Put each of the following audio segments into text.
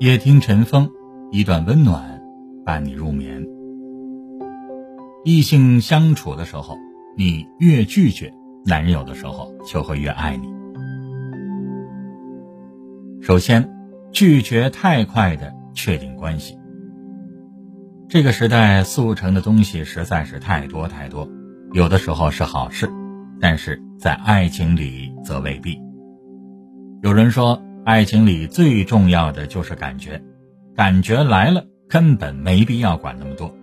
夜听晨风，一段温暖伴你入眠。异性相处的时候，你越拒绝，男人有的时候就会越爱你。首先，拒绝太快的确定关系。这个时代速成的东西实在是太多太多，有的时候是好事，但是在爱情里则未必。有人说。爱情里最重要的就是感觉，感觉来了根本没必要管那么多。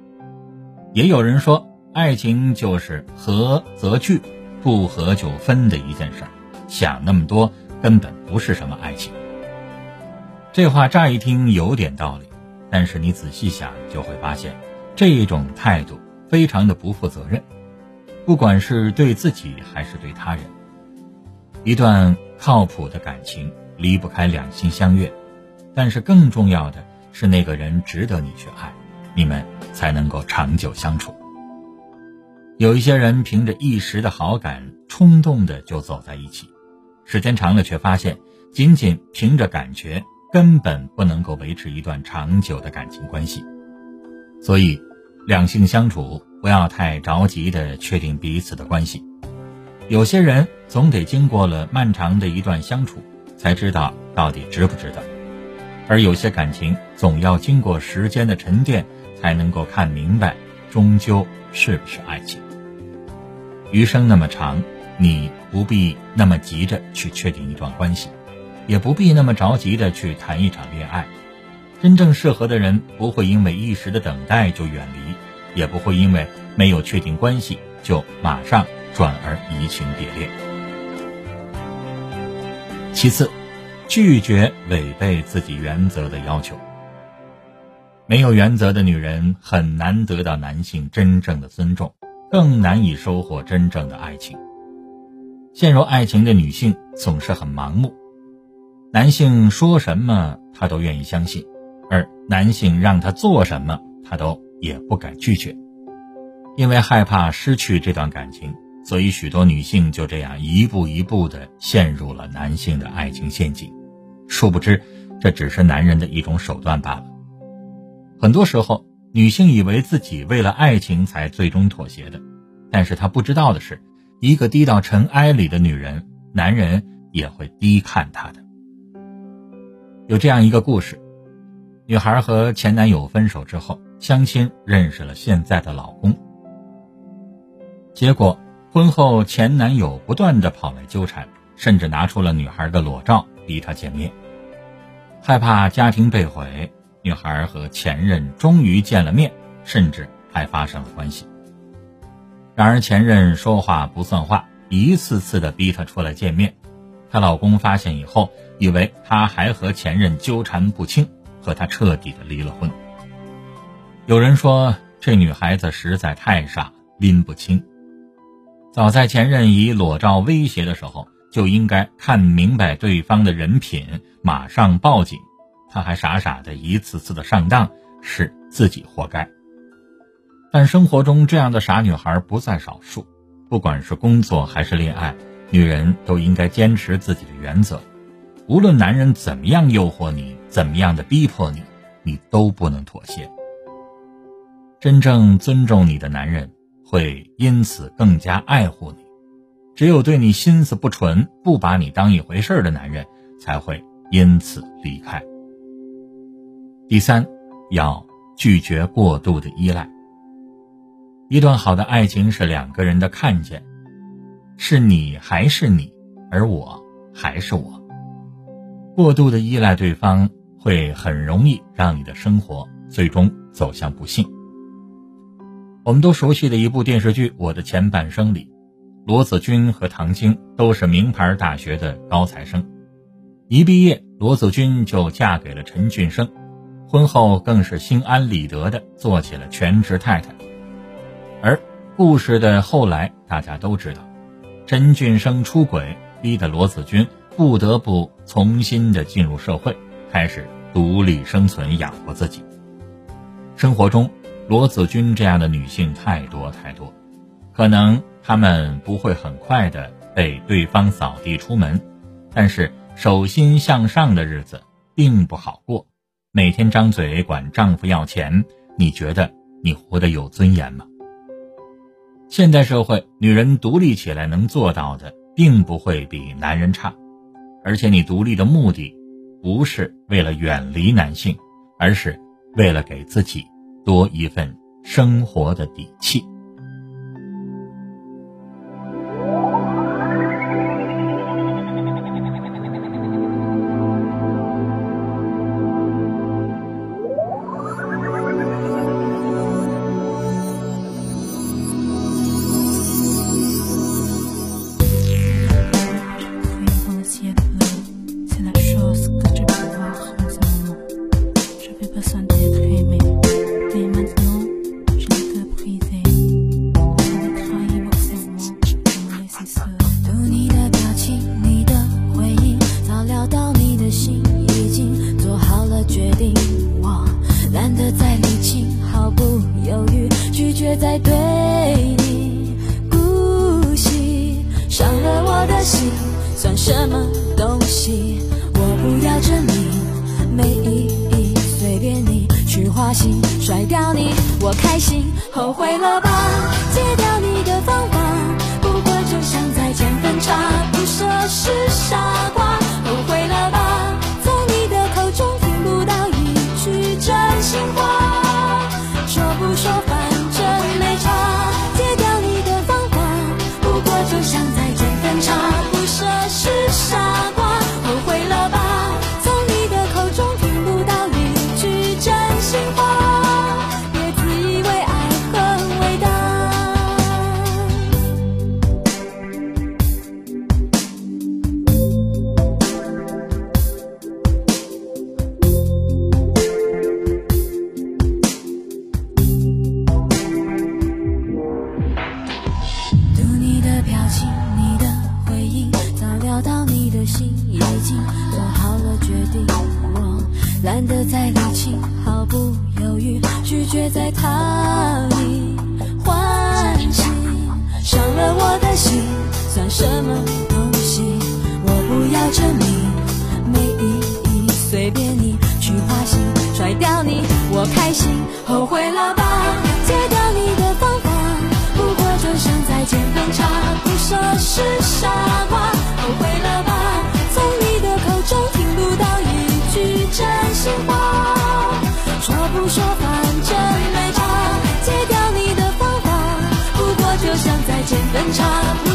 也有人说，爱情就是合则聚，不合就分的一件事儿，想那么多根本不是什么爱情。这话乍一听有点道理，但是你仔细想就会发现，这种态度非常的不负责任，不管是对自己还是对他人。一段靠谱的感情。离不开两心相悦，但是更重要的是那个人值得你去爱，你们才能够长久相处。有一些人凭着一时的好感，冲动的就走在一起，时间长了却发现，仅仅凭着感觉根本不能够维持一段长久的感情关系。所以，两性相处不要太着急的确定彼此的关系，有些人总得经过了漫长的一段相处。才知道到底值不值得，而有些感情总要经过时间的沉淀，才能够看明白，终究是不是爱情。余生那么长，你不必那么急着去确定一段关系，也不必那么着急的去谈一场恋爱。真正适合的人不会因为一时的等待就远离，也不会因为没有确定关系就马上转而移情别恋。其次，拒绝违背自己原则的要求。没有原则的女人很难得到男性真正的尊重，更难以收获真正的爱情。陷入爱情的女性总是很盲目，男性说什么她都愿意相信，而男性让她做什么她都也不敢拒绝，因为害怕失去这段感情。所以，许多女性就这样一步一步的陷入了男性的爱情陷阱，殊不知，这只是男人的一种手段罢了。很多时候，女性以为自己为了爱情才最终妥协的，但是她不知道的是，一个低到尘埃里的女人，男人也会低看她的。有这样一个故事：女孩和前男友分手之后，相亲认识了现在的老公，结果。婚后，前男友不断的跑来纠缠，甚至拿出了女孩的裸照逼她见面。害怕家庭被毁，女孩和前任终于见了面，甚至还发生了关系。然而前任说话不算话，一次次的逼她出来见面。她老公发现以后，以为她还和前任纠缠不清，和她彻底的离了婚。有人说，这女孩子实在太傻，拎不清。早在前任以裸照威胁的时候，就应该看明白对方的人品，马上报警。他还傻傻的一次次的上当，是自己活该。但生活中这样的傻女孩不在少数，不管是工作还是恋爱，女人都应该坚持自己的原则。无论男人怎么样诱惑你，怎么样的逼迫你，你都不能妥协。真正尊重你的男人。会因此更加爱护你，只有对你心思不纯、不把你当一回事的男人，才会因此离开。第三，要拒绝过度的依赖。一段好的爱情是两个人的看见，是你还是你，而我还是我。过度的依赖对方，会很容易让你的生活最终走向不幸。我们都熟悉的一部电视剧《我的前半生》里，罗子君和唐晶都是名牌大学的高材生，一毕业，罗子君就嫁给了陈俊生，婚后更是心安理得的做起了全职太太。而故事的后来，大家都知道，陈俊生出轨，逼得罗子君不得不重新的进入社会，开始独立生存，养活自己。生活中。罗子君这样的女性太多太多，可能她们不会很快的被对方扫地出门，但是手心向上的日子并不好过，每天张嘴管丈夫要钱，你觉得你活得有尊严吗？现代社会，女人独立起来能做到的，并不会比男人差，而且你独立的目的，不是为了远离男性，而是为了给自己多一份生活的底气。我开心，后悔了吧？拒绝在他里欢喜，伤了我的心，算什么东西？我不要证明，没意义，随便你去花心，甩掉你，我开心，后悔了吧？戒掉你的方法，不过就像再见分岔，不舍是傻分岔。不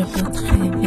你喝醉了